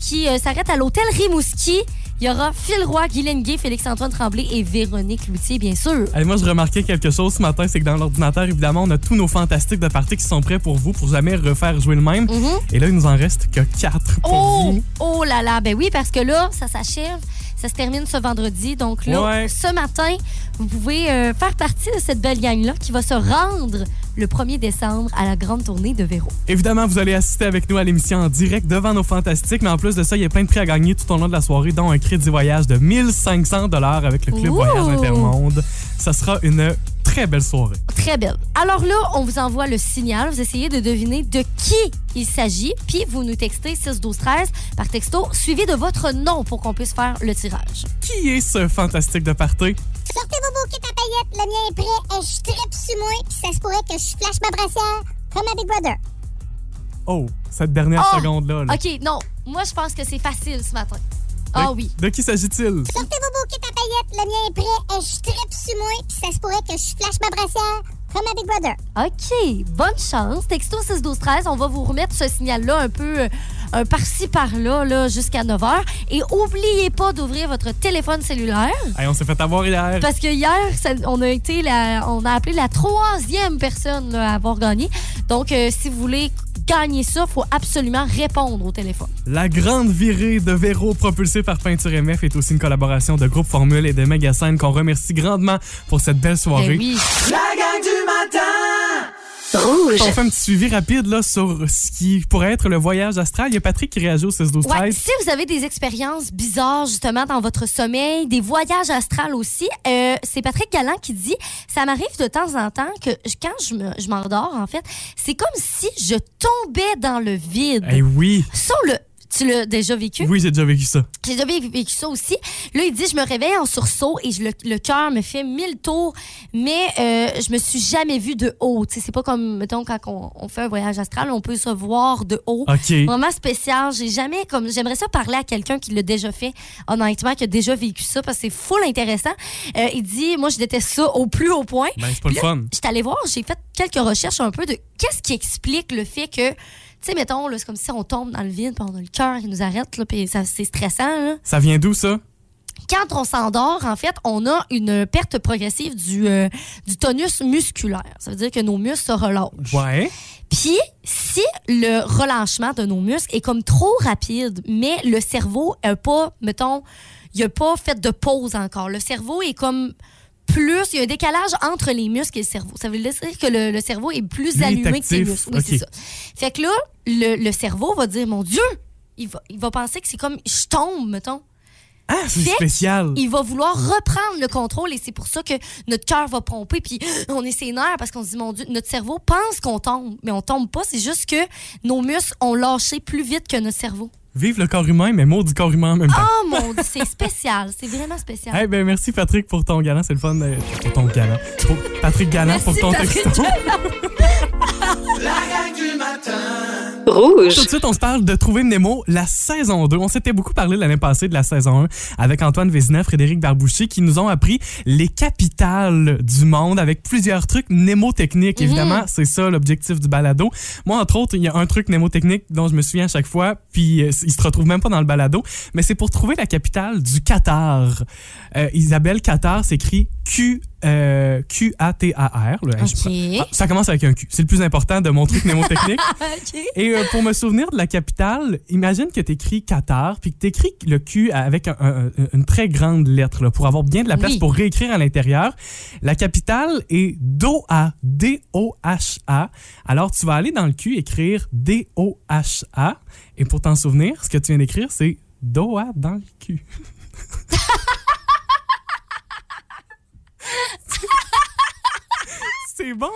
Speaker 2: qui euh, s'arrête à l'hôtel Rimouski. Il y aura Phil Roy, Guylaine Gay, Félix-Antoine Tremblay et Véronique Loutier, bien sûr.
Speaker 3: Allez, moi, je remarquais quelque chose ce matin, c'est que dans l'ordinateur, évidemment, on a tous nos fantastiques de parties qui sont prêts pour vous, pour jamais refaire jouer le même.
Speaker 2: Mhm.
Speaker 3: Et là, il nous en reste que quatre pour
Speaker 2: Oh!
Speaker 3: vous.
Speaker 2: Oh là là! Ben oui, parce que là, ça s'achève. Ça se termine ce vendredi. Donc là,
Speaker 3: Ouais.
Speaker 2: ce matin, vous pouvez euh, faire partie de cette belle gang-là qui va se rendre le 1er décembre à la grande tournée de Véro.
Speaker 3: Évidemment, vous allez assister avec nous à l'émission en direct devant nos fantastiques, mais en plus de ça, il y a plein de prix à gagner tout au long de la soirée, dont un crédit voyage de 1500 dollars avec le Club
Speaker 2: Ouh!
Speaker 3: Voyage Intermonde. Ça sera une très belle soirée.
Speaker 2: Très belle. Alors là, on vous envoie le signal. Vous essayez de deviner de qui il s'agit. Puis vous nous textez 6 12 13 par texto, suivi de votre nom pour qu'on puisse faire le tirage.
Speaker 3: Qui est ce fantastique de party?
Speaker 11: Sortez vos bouquets paillettes, le mien est prêt, je tripe sur moi, puis ça se pourrait que je flash ma brassière comme à Big Brother.
Speaker 3: Oh, cette dernière
Speaker 2: Oh!
Speaker 3: seconde-là. là.
Speaker 2: OK, non. Moi, je pense que c'est facile ce matin. Ah
Speaker 3: De-
Speaker 2: oui.
Speaker 3: De qui s'agit-il?
Speaker 11: Sortez vos bouquets à paillettes, le mien est prêt, je tripe sur moi, puis ça se pourrait que je flash ma brassière comme à Big Brother.
Speaker 2: OK. Bonne chance. Texto 6 12 13 On va vous remettre ce signal-là un peu euh, un par-ci, par-là, là, jusqu'à 9 h. Et oubliez pas d'ouvrir votre téléphone cellulaire.
Speaker 3: Hey, on s'est fait avoir hier.
Speaker 2: Parce que hier, ça- on a été la, on a appelé la troisième personne là, à avoir gagné. Donc, euh, si vous voulez gagner ça, il faut absolument répondre au téléphone.
Speaker 3: La grande virée de Véro propulsée par Peinture MF est aussi une collaboration de Groupe Formule et de Megascène qu'on remercie grandement pour cette belle soirée.
Speaker 2: Ben oui.
Speaker 4: La gang du matin.
Speaker 5: Rouge.
Speaker 3: On fait un petit suivi rapide là, sur ce qui pourrait être le voyage astral. Il y a Patrick qui réagit au 16 12
Speaker 2: Ouais,
Speaker 3: 13
Speaker 2: si vous avez des expériences bizarres justement dans votre sommeil, des voyages astrales aussi, euh, c'est Patrick Galland qui dit ça m'arrive de temps en temps que quand je me- je m'endors en fait, c'est comme si je tombais dans le vide.
Speaker 3: Eh oui,
Speaker 2: Ça, le, tu l'as déjà vécu?
Speaker 3: oui, j'ai déjà vécu ça.
Speaker 2: J'ai déjà vécu ça aussi. Là, il dit, je me réveille en sursaut et je- le, le cœur me fait mille tours, mais euh, je me suis jamais vue de haut. C'est pas comme, mettons, quand on, on fait un voyage astral, on peut se voir de haut.
Speaker 3: OK.
Speaker 2: Vraiment spécial. J'ai jamais, comme, j'aimerais ça parler à quelqu'un qui l'a déjà fait, honnêtement, qui a déjà vécu ça, parce que c'est full intéressant. Euh, il dit, moi, je déteste ça au plus haut point.
Speaker 3: Ben, c'est pas le
Speaker 2: là,
Speaker 3: fun.
Speaker 2: Je suis allée voir, j'ai fait quelques recherches un peu de qu'est-ce qui explique le fait que sais, mettons, là, c'est comme si on tombe dans le vide, puis on a le cœur qui nous arrête, là, puis ça- c'est stressant. Là.
Speaker 3: Ça vient d'où, ça?
Speaker 2: Quand on s'endort, en fait, on a une perte progressive du, euh, du tonus musculaire. Ça veut dire que nos muscles se relâchent.
Speaker 3: Ouais.
Speaker 2: Puis, si le relâchement de nos muscles est comme trop rapide, mais le cerveau n'a pas, mettons, il n'a pas fait de pause encore. Le cerveau est comme plus, il y a un décalage entre les muscles et le cerveau. Ça veut dire que le, le cerveau est plus
Speaker 3: Lui est
Speaker 2: allumé que
Speaker 3: actif.
Speaker 2: muscles. Oui, c'est ça. Fait que là, le, le cerveau va dire, mon Dieu, il va, il va penser que c'est comme, je tombe, mettons.
Speaker 3: Ah, c'est spécial.
Speaker 2: Il va vouloir reprendre le contrôle et c'est pour ça que notre cœur va pomper puis on est ses nerfs parce qu'on se dit mon Dieu, notre cerveau pense qu'on tombe, mais on tombe pas, c'est juste que nos muscles ont lâché plus vite que notre cerveau.
Speaker 3: Vive le corps humain, mais maudit corps humain en même temps.
Speaker 2: Oh mon Dieu, c'est spécial, c'est vraiment spécial.
Speaker 3: Eh ben merci Patrick pour ton galant, c'est le fun euh, pour ton galant. Pour Patrick Galant
Speaker 2: Merci,
Speaker 3: pour ton
Speaker 2: Patrick
Speaker 3: texto.
Speaker 4: La gang du matin.
Speaker 5: Rouge.
Speaker 3: Tout de suite, on se parle de Trouver Nemo, la saison 2. On s'était beaucoup parlé l'année passée de la saison 1 avec Antoine Vézina, Frédéric Barbouchi, qui nous ont appris les capitales du monde avec plusieurs trucs mnémotechniques. Évidemment, c'est ça l'objectif du balado. Moi, entre autres, il y a un truc mnémotechnique dont je me souviens à chaque fois, puis euh, il se retrouve même pas dans le balado, mais c'est pour trouver la capitale du Qatar. Euh, Isabelle Qatar s'écrit Q euh, Q-A-T-A-R. Ah, ça commence avec un Q. C'est le plus important de mon truc mnémotechnique.
Speaker 2: OK.
Speaker 3: Et euh, pour me souvenir de la capitale, imagine que tu écris Qatar, puis que tu écris le Q avec un- un- un- une très grande lettre là, pour avoir bien de la place
Speaker 2: Oui.
Speaker 3: pour réécrire à l'intérieur. La capitale est Doha, D-O-H-A. Alors tu vas aller dans le Q écrire D-O-H-A. Et pour t'en souvenir, ce que tu viens d'écrire, c'est Doha dans le cul. c'est bon.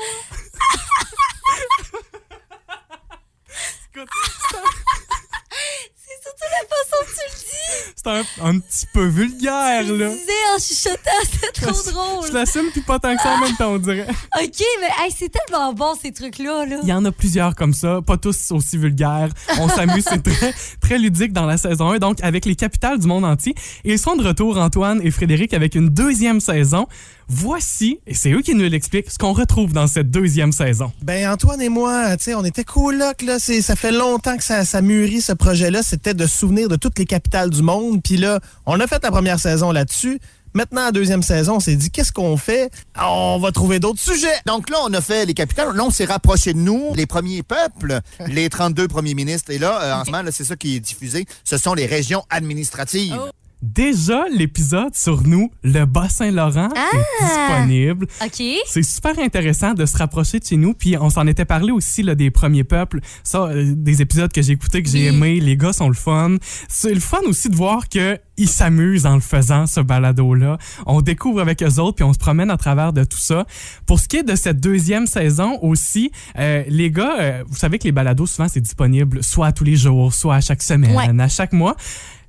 Speaker 3: c'est
Speaker 2: surtout la façon que tu le dis.
Speaker 3: C'est un, un petit peu vulgaire,
Speaker 2: Tu
Speaker 3: là.
Speaker 2: disais en chuchotant, c'est trop drôle.
Speaker 3: Je l'assume, puis pas tant que ça en même temps, on dirait.
Speaker 2: OK, mais hey, c'est tellement bon ces trucs-là. Là.
Speaker 3: Il y en a plusieurs comme ça, pas tous aussi vulgaires. On s'amuse, c'est très, très ludique dans la saison 1, donc avec les capitales du monde entier. Et ils sont de retour, Antoine et Frédéric, avec une deuxième saison. Voici, et c'est eux qui nous l'expliquent, ce qu'on retrouve dans cette deuxième saison.
Speaker 9: Ben Antoine et moi, tu sais, on était colocs là. C'est, ça fait longtemps que ça, ça mûrit ce projet-là. C'était de souvenir de toutes les capitales du monde. Puis là, on a fait la première saison là-dessus. Maintenant, la deuxième saison, on s'est dit qu'est-ce qu'on fait? On va trouver d'autres sujets.
Speaker 12: Donc là, on a fait les capitales. Là, on s'est rapproché de nous, les premiers peuples, les 32 premiers ministres. Et là, euh, en ce moment, c'est ça qui est diffusé. Ce sont les régions administratives.
Speaker 3: Déjà, l'épisode sur nous, le Bas-Saint-Laurent, est disponible.
Speaker 2: OK.
Speaker 3: C'est super intéressant de se rapprocher de chez nous. Puis on s'en était parlé aussi là, des premiers peuples. Ça, euh, des épisodes que j'ai écoutés, que j'ai
Speaker 2: Oui.
Speaker 3: aimés. Les gars sont le fun. C'est le fun aussi de voir que ils s'amusent en le faisant, ce balado-là. On découvre avec eux autres, puis on se promène à travers de tout ça. Pour ce qui est de cette deuxième saison aussi, euh, les gars, euh, vous savez que les balados, souvent, c'est disponible soit tous les jours, soit à chaque semaine,
Speaker 2: Ouais.
Speaker 3: à chaque mois.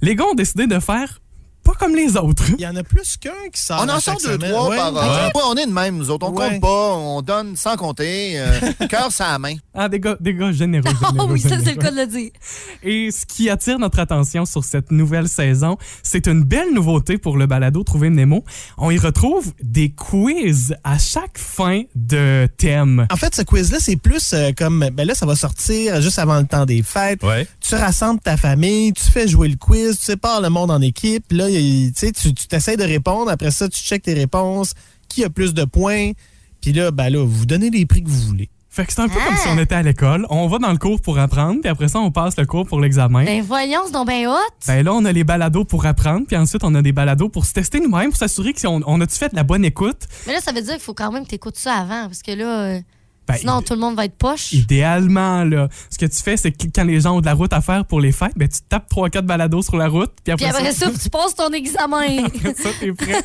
Speaker 3: Les gars ont décidé de faire pas comme les autres.
Speaker 9: Il y en a plus qu'un qui sort.
Speaker 12: On en sort deux,
Speaker 9: semaine.
Speaker 12: trois
Speaker 9: Ouais.
Speaker 12: par. Ouais, on est de même, nous autres. On
Speaker 9: Ouais.
Speaker 12: compte pas, on donne sans compter. euh, cœur sans main.
Speaker 3: Ah, des gars, des gars généreux.
Speaker 2: Oh
Speaker 3: généreux,
Speaker 2: oui, ça, c'est le cas de le dire.
Speaker 3: Et ce qui attire notre attention sur cette nouvelle saison, c'est une belle nouveauté pour le balado Trouver Nemo. On y retrouve des quiz à chaque fin de thème.
Speaker 9: En fait, ce quiz-là, c'est plus euh, comme, ben là, ça va sortir juste avant le temps des fêtes.
Speaker 13: Ouais.
Speaker 9: Tu rassembles ta famille, tu fais jouer le quiz, tu sépares le monde en équipe. Là, il- tu sais, tu tu t'essayes de répondre. Après ça, tu checkes tes réponses. Qui a plus de points? Puis là, ben là, vous donnez les prix que vous voulez.
Speaker 3: Fait que c'est un peu comme si on était à l'école. On va dans le cours pour apprendre, puis après ça, on passe le cours pour l'examen.
Speaker 2: Ben voyons, c'est donc ben hot.
Speaker 3: Ben là, on a les balados pour apprendre, puis ensuite, on a des balados pour se tester nous-mêmes, pour s'assurer qu'on on a-tu fait de la bonne écoute?
Speaker 2: Mais là, ça veut dire qu'il faut quand même que tu écoutes ça avant, parce que là, euh,
Speaker 3: Ben,
Speaker 2: sinon tout le monde va être poche.
Speaker 3: Idéalement, là, ce que tu fais, c'est que quand les gens ont de la route à faire pour les fêtes, ben, tu tapes 3-4 balados sur la route, puis après,
Speaker 2: Puis après ça, tu passes ton examen.
Speaker 3: Après ça, t'es prêt.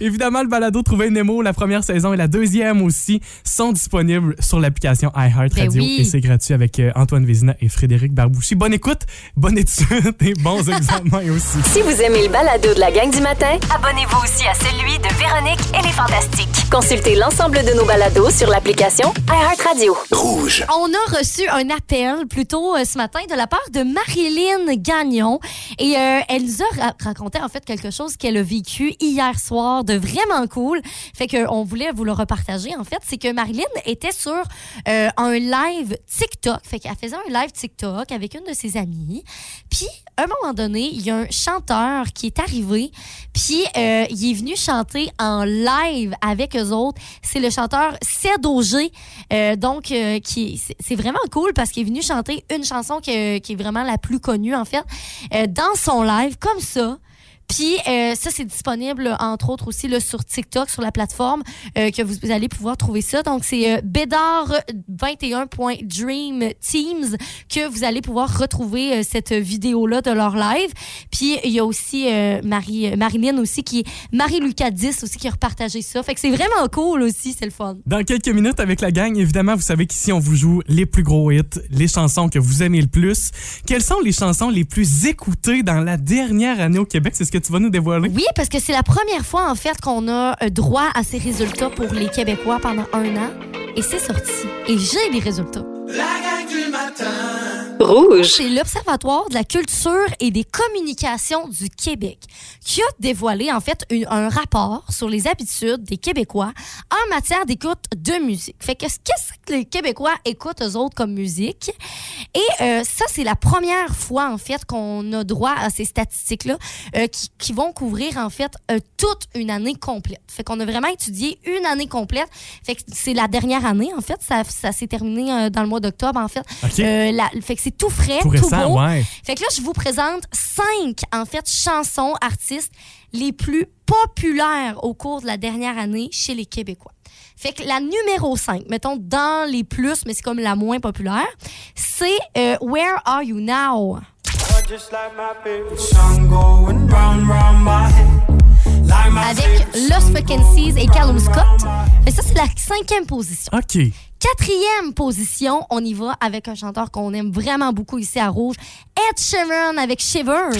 Speaker 3: Évidemment, le balado Trouver Nemo, la première saison et la deuxième aussi, sont disponibles sur l'application iHeartRadio
Speaker 2: Ben oui.
Speaker 3: et c'est gratuit avec euh, Antoine Vézina et Frédéric Barbouchi. Bonne écoute, bonne étude et bons examens aussi.
Speaker 5: Si vous aimez le balado de la gang du matin, abonnez-vous aussi à celui de Véronique et les Fantastiques. Consultez l'ensemble de nos balados sur l'application iHeartRadio.
Speaker 1: Rouge.
Speaker 2: On a reçu un appel plus tôt euh, ce matin de la part de Marilyn Gagnon et euh, elle nous a ra- raconté en fait quelque chose qu'elle a vécu hier soir de vraiment cool. Fait que on voulait vous le repartager en fait, c'est que Marilyn était sur euh, un live TikTok, fait qu'elle faisait un live TikTok avec une de ses amies. Puis à un moment donné, il y a un chanteur qui est arrivé, puis euh, il est venu chanter en live avec eux autres. C'est le chanteur Auger, euh, donc euh, qui c'est- vraiment cool parce qu'il est venu chanter une chanson qui est vraiment la plus connue en fait euh, dans son live comme ça. Puis euh, ça, c'est disponible, entre autres, aussi là, sur TikTok, sur la plateforme, euh, que vous, allez pouvoir trouver ça. Donc, c'est euh, bédard21.dream teams que vous allez pouvoir retrouver euh, cette vidéo-là de leur live. Puis, il y a aussi Marie, Marilyn aussi, qui est Marie-Lucas 10 aussi, qui a repartagé ça. Fait que c'est vraiment cool aussi, c'est le fun.
Speaker 3: Dans quelques minutes avec la gang, évidemment, vous savez qu'ici, on vous joue les plus gros hits, les chansons que vous aimez le plus. Quelles sont les chansons les plus écoutées dans la dernière année au Québec? C'est ce que tu vas nous dévoiler?
Speaker 2: Oui, parce que c'est la première fois, en fait, qu'on a euh, droit à ces résultats pour les Québécois pendant un an. Et c'est sorti. Et j'ai les résultats.
Speaker 4: La gang du matin.
Speaker 5: Rouge.
Speaker 2: C'est l'Observatoire de la culture et des communications du Québec qui a dévoilé en fait une- un rapport sur les habitudes des Québécois en matière d'écoute de musique. Fait que qu'est-ce que les Québécois écoutent eux autres comme musique? Et euh, ça c'est la première fois en fait qu'on a droit à ces statistiques-là euh, qui, qui vont couvrir en fait euh, toute une année complète. Fait qu'on a vraiment étudié une année complète. Fait que c'est la dernière année en fait. Ça, ça s'est terminé euh, dans le mois d'octobre en fait. Euh, la- fait que c'est tout frais,
Speaker 3: Tout
Speaker 2: tout,
Speaker 3: récent,
Speaker 2: beau.
Speaker 3: ouais.
Speaker 2: Fait que là, je vous présente cinq, en fait, chansons, artistes les plus populaires au cours de la dernière année chez les Québécois. Fait que la numéro 5, mettons dans les plus, mais c'est comme la moins populaire, c'est euh, Where Are You Now? Avec Lost Frequencies et Callum Scott. Et ça, c'est la cinquième position.
Speaker 3: OK.
Speaker 2: Quatrième position, on y va avec un chanteur qu'on aime vraiment beaucoup ici à Rouge, Ed Sheeran avec Shiver.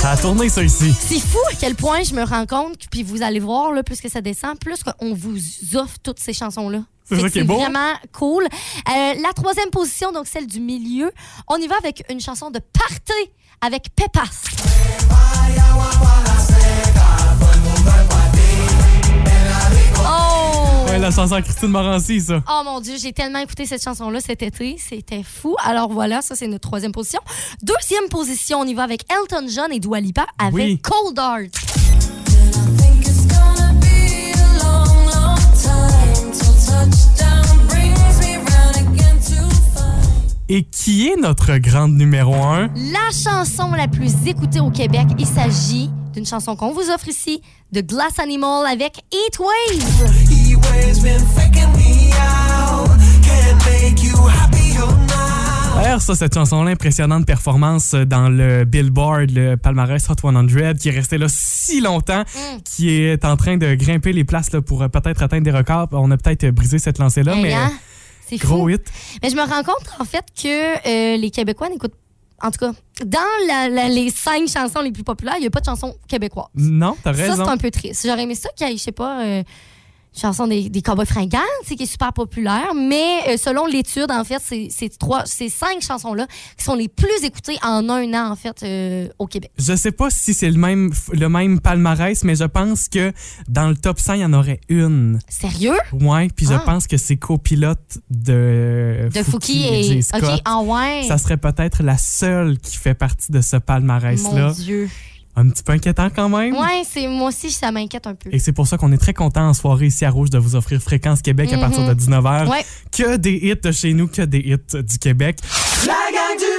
Speaker 3: Ça a tourné, ça, ici.
Speaker 2: C'est fou à quel point je me rends compte, puis vous allez voir, là, plus que ça descend, plus qu'on vous offre toutes ces chansons-là.
Speaker 3: C'est ça qui est
Speaker 2: vraiment cool. Euh, la troisième position, donc celle du milieu, on y va avec une chanson de party avec Pepas.
Speaker 3: Ouais, la chanson Christine Morancy, ça.
Speaker 2: Oh mon Dieu, j'ai tellement écouté cette chanson-là cet été. C'était fou. Alors voilà, ça, c'est notre troisième position. Deuxième position, on y va avec Elton John et Dua Lipa avec
Speaker 3: Oui.
Speaker 2: Cold Heart.
Speaker 3: Et qui est notre grande numéro un?
Speaker 2: La chanson la plus écoutée au Québec, il s'agit d'une chanson qu'on vous offre ici, de Glass Animal avec Heat Waves.
Speaker 3: D'ailleurs, ça, cette chanson-là, impressionnante performance dans le Billboard, le palmarès Hot 100, qui est resté là si longtemps,
Speaker 2: Mm.
Speaker 3: qui est en train de grimper les places là, pour euh, peut-être atteindre des records. On a peut-être brisé cette lancée-là, mais
Speaker 2: hein? C'est
Speaker 3: gros
Speaker 2: fou.
Speaker 3: hit.
Speaker 2: Mais je me rends compte, en fait, que euh, les Québécois n'écoutent. En tout cas, dans la- la- les cinq chansons les plus populaires, il n'y a pas de chansons québécoises.
Speaker 3: Non, t'as
Speaker 2: Ça,
Speaker 3: raison.
Speaker 2: c'est un peu triste. J'aurais aimé ça qu'il y ait, je sais pas, euh, chanson des, des Cowboys fringants, tu sais, qui est super populaire. Mais euh, selon l'étude, en fait, c'est c'est trois, ces cinq chansons-là qui sont les plus écoutées en un an, en fait, euh, au Québec.
Speaker 3: Je sais pas si c'est le même, le même palmarès, mais je pense que dans le top 100, il y en aurait une.
Speaker 2: Sérieux?
Speaker 3: Ouais, puis je
Speaker 2: Ah.
Speaker 3: pense que c'est copilote de,
Speaker 2: De Fouki et.
Speaker 3: Scott.
Speaker 2: OK, ah ouais.
Speaker 3: Ça serait peut-être la seule qui fait partie de ce
Speaker 2: Mon
Speaker 3: palmarès-là.
Speaker 2: Dieu.
Speaker 3: Un petit peu inquiétant quand même.
Speaker 2: Ouais, c'est moi aussi, ça m'inquiète un peu.
Speaker 3: Et c'est pour ça qu'on est très content en soirée ici à Rouge de vous offrir Fréquence Québec à partir de 19h.
Speaker 2: Ouais.
Speaker 3: Que des hits de chez nous, que des hits du Québec.
Speaker 4: La gang du.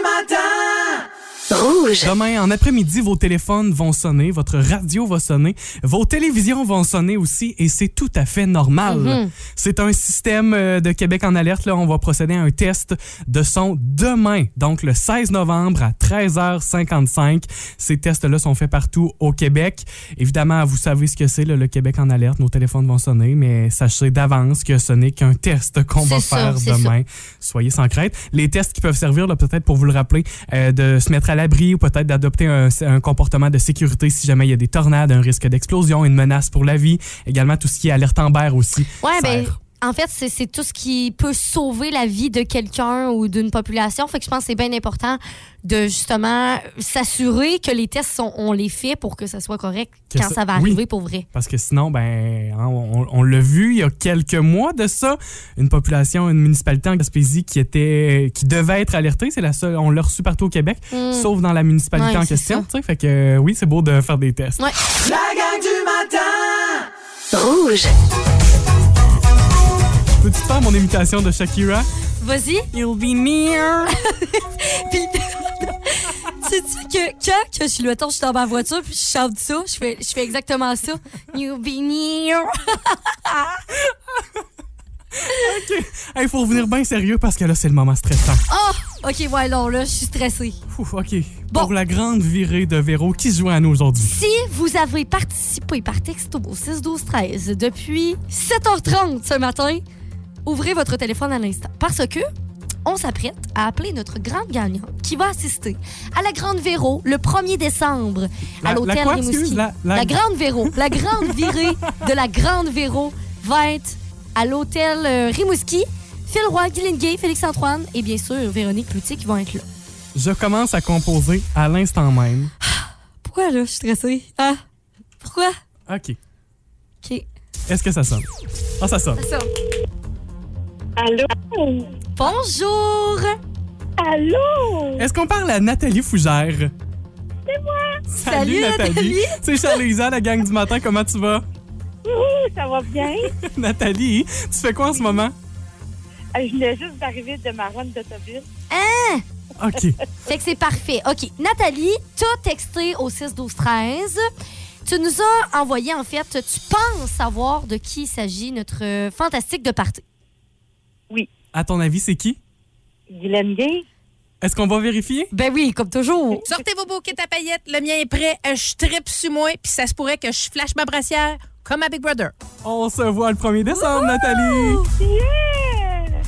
Speaker 5: Rouge.
Speaker 3: Demain, en après-midi, vos téléphones vont sonner, votre radio va sonner, vos télévisions vont sonner aussi, et c'est tout à fait normal.
Speaker 2: Mhm.
Speaker 3: C'est un système euh, de Québec en alerte. Là, on va procéder à un test de son demain, donc le 16 novembre à 13h55. Ces tests-là sont faits partout au Québec. Évidemment, vous savez ce que c'est, le Québec en alerte. Nos téléphones vont sonner, mais sachez d'avance que ce n'est qu'un test qu'on va
Speaker 2: ça,
Speaker 3: faire demain. Soyez sans crainte. Les tests qui peuvent servir, peut-être pour vous le rappeler, euh, de se mettre à à l'abri ou peut-être d'adopter un, un comportement de sécurité si jamais il y a des tornades, un risque d'explosion, une menace pour la vie. Également tout ce qui est alerte Amber aussi.
Speaker 2: Ouais, ben. En fait, c'est tout ce qui peut sauver la vie de quelqu'un ou d'une population. Fait que je pense que c'est bien important de justement s'assurer que les tests, sont, on les fait pour que ça soit correct
Speaker 3: Que
Speaker 2: quand
Speaker 3: ça-
Speaker 2: ça, va
Speaker 3: oui.
Speaker 2: arriver pour vrai.
Speaker 3: Parce que sinon, ben, hein, on, on l'a vu il y a quelques mois de ça, une population, une municipalité en Gaspésie qui était, qui devait être alertée. C'est la seule, on l'a reçu partout au Québec,
Speaker 2: Mm.
Speaker 3: sauf dans la municipalité
Speaker 2: Ouais,
Speaker 3: en question. Fait que oui, c'est beau de faire des tests.
Speaker 2: Ouais.
Speaker 4: La gang du matin
Speaker 5: Rouge.
Speaker 3: Peux-tu faire mon imitation de Shakira?
Speaker 2: Vas-y.
Speaker 3: You'll be near.
Speaker 2: Puis, tu sais que quand que je suis le temps, je suis dans ma voiture puis je chante ça, je fais, je fais exactement ça. You be near.
Speaker 3: Il faut revenir bien sérieux parce que là, c'est le moment stressant.
Speaker 2: Oh, ok, ouais, non, là, je suis stressée.
Speaker 3: Ouf, OK.
Speaker 2: Bon.
Speaker 3: Pour la grande virée de Véro, qui se joint à nous aujourd'hui?
Speaker 2: Si vous avez participé par texto au 6 12 13 depuis 7h30 ce matin, ouvrez votre téléphone à l'instant parce que on s'apprête à appeler notre grande gagnante qui va assister à la Grande Véro le 1er décembre
Speaker 3: La-
Speaker 2: à l'hôtel Rimouski.
Speaker 3: La- la-
Speaker 2: Grande Véro, la grande virée de la Grande Véro va être à l'hôtel euh, Rimouski. Phil Roy, Guylaine Gay, Félix-Antoine et bien sûr Véronique Cloutier qui vont être là.
Speaker 3: Je commence à composer à l'instant même.
Speaker 2: Pourquoi là, je suis stressée? Ah, pourquoi?
Speaker 3: OK.
Speaker 2: OK.
Speaker 3: Est-ce que ça sonne? Ah, ça sonne.
Speaker 2: Ça.
Speaker 13: Allô?
Speaker 2: Bonjour!
Speaker 13: Allô?
Speaker 3: Est-ce qu'on parle à Nathalie Fougère?
Speaker 13: C'est moi!
Speaker 3: Salut,
Speaker 2: Salut, Nathalie.
Speaker 3: C'est Charles-Lisa, la gang du matin. Comment tu vas?
Speaker 13: Ouh, ça va bien?
Speaker 3: Nathalie, tu fais quoi en ce moment?
Speaker 13: Euh, Je venais juste d'arriver de ma run d'autobus.
Speaker 2: Hein?
Speaker 3: OK.
Speaker 2: Fait que c'est parfait. OK. Nathalie, t'as texté au 6 12 13. Tu nous as envoyé, en fait, tu penses savoir de qui il s'agit, notre euh, fantastique de party.
Speaker 13: Oui.
Speaker 3: À ton avis, c'est qui?
Speaker 13: Guylaine Gay?
Speaker 3: Est-ce qu'on va vérifier?
Speaker 2: Ben oui, comme toujours.
Speaker 10: Sortez vos bouquets à paillettes, le mien est prêt, euh, je tripe sur moi, puis ça se pourrait que je flash ma brassière comme à Big Brother.
Speaker 3: On se voit le 1er décembre, Nathalie!
Speaker 13: Yeah!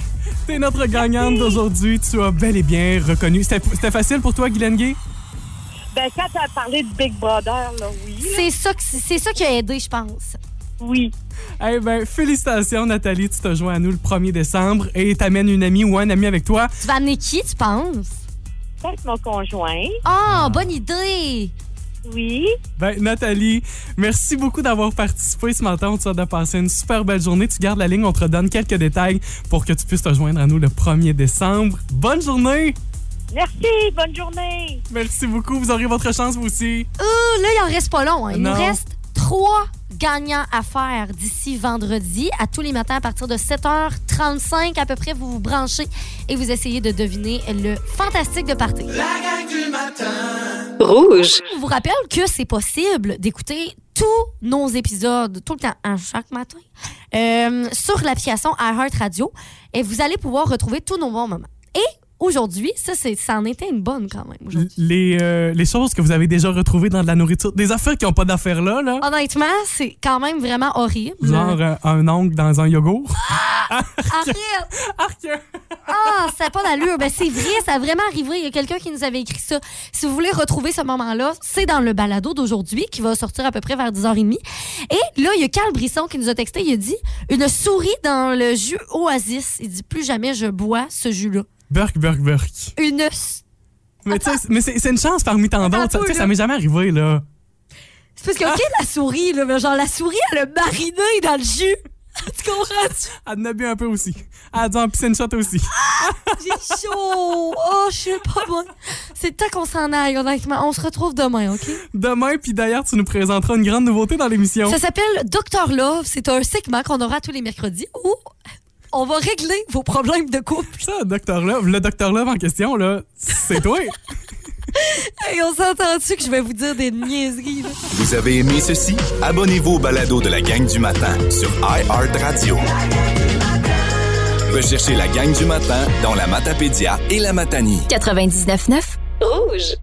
Speaker 3: T'es notre gagnante d'aujourd'hui. Tu as bel et bien reconnu. C'était facile pour toi, Guylaine Gay?
Speaker 13: Ben, quand t'as parlé de Big Brother, là, oui.
Speaker 2: C'est ça, que- c'est ça qui a aidé, je pense.
Speaker 13: Oui.
Speaker 3: Eh ben, félicitations, Nathalie. Tu te joins à nous le 1er décembre et t'amènes une amie ou un ami avec toi.
Speaker 2: Tu vas amener qui, tu penses?
Speaker 13: Peut-être mon conjoint.
Speaker 2: Ah, bonne idée!
Speaker 13: Oui.
Speaker 3: Ben, Nathalie, merci beaucoup d'avoir participé ce matin. On te souhaite de passer une super belle journée. Tu gardes la ligne, on te redonne quelques détails pour que tu puisses te joindre à nous le 1er décembre. Bonne journée!
Speaker 13: Merci. Bonne journée.
Speaker 3: Merci beaucoup. Vous aurez votre chance, vous aussi.
Speaker 2: Euh, là, il en reste pas long. hein. Il
Speaker 3: Non.
Speaker 2: nous reste trois gagnants à faire d'ici vendredi. À tous les matins, à partir de 7h35 à peu près, vous vous branchez et vous essayez de deviner le fantastique de party.
Speaker 4: La gang du matin
Speaker 5: Rouge.
Speaker 2: Je vous rappelle que c'est possible d'écouter tous nos épisodes tout le temps, à chaque matin, euh, sur l'application iHeartRadio et vous allez pouvoir retrouver tous nos bons moments. Et aujourd'hui, ça, c'est, ça en était une bonne quand même.
Speaker 3: Les, euh, les choses que vous avez déjà retrouvées dans de la nourriture, des affaires qui n'ont pas d'affaires là, là.
Speaker 2: Honnêtement, c'est quand même vraiment horrible.
Speaker 3: Genre euh, un ongle dans un yogourt.
Speaker 2: Arrête!
Speaker 3: Arc!
Speaker 2: Ah, ça n'a pas d'allure. Ben, c'est vrai, ça a vraiment arrivé. Il y a quelqu'un qui nous avait écrit ça. Si vous voulez retrouver ce moment-là, c'est dans le balado d'aujourd'hui qui va sortir à peu près vers 10h30. Et là, il y a Carl Brisson qui nous a texté. Il a dit Une souris dans le jus Oasis. Il dit Plus jamais je bois ce jus-là.
Speaker 3: Burk, burk, burk.
Speaker 2: Une.
Speaker 3: Mais, tu sais, mais c'est une chance parmi tant d'autres. Ça, ça m'est jamais arrivé, là.
Speaker 2: C'est parce que, OK, la souris, là, mais genre, la souris, elle a mariné dans le jus. tu comprends?
Speaker 3: Elle en a bu un peu aussi. Elle a dû en pisser une shot aussi.
Speaker 2: J'ai chaud. Oh, je sais pas, moi. C'est temps qu'on s'en aille, honnêtement. On se retrouve demain, OK?
Speaker 3: Demain, puis d'ailleurs, tu nous présenteras une grande nouveauté dans l'émission.
Speaker 2: Ça s'appelle Dr Love. C'est un segment qu'on aura tous les mercredis où on va régler vos problèmes de couple.
Speaker 3: Ça, Dr. Love, le Dr. Love en question, là, c'est toi.
Speaker 2: Et on s'entend-tu que je vais vous dire des niaiseries, là?
Speaker 1: Vous avez aimé ceci? Abonnez-vous au balado de la gang du matin sur iHeartRadio. Recherchez la gang du matin dans la Matapédia et la Matanie.
Speaker 5: 99.9 Rouge.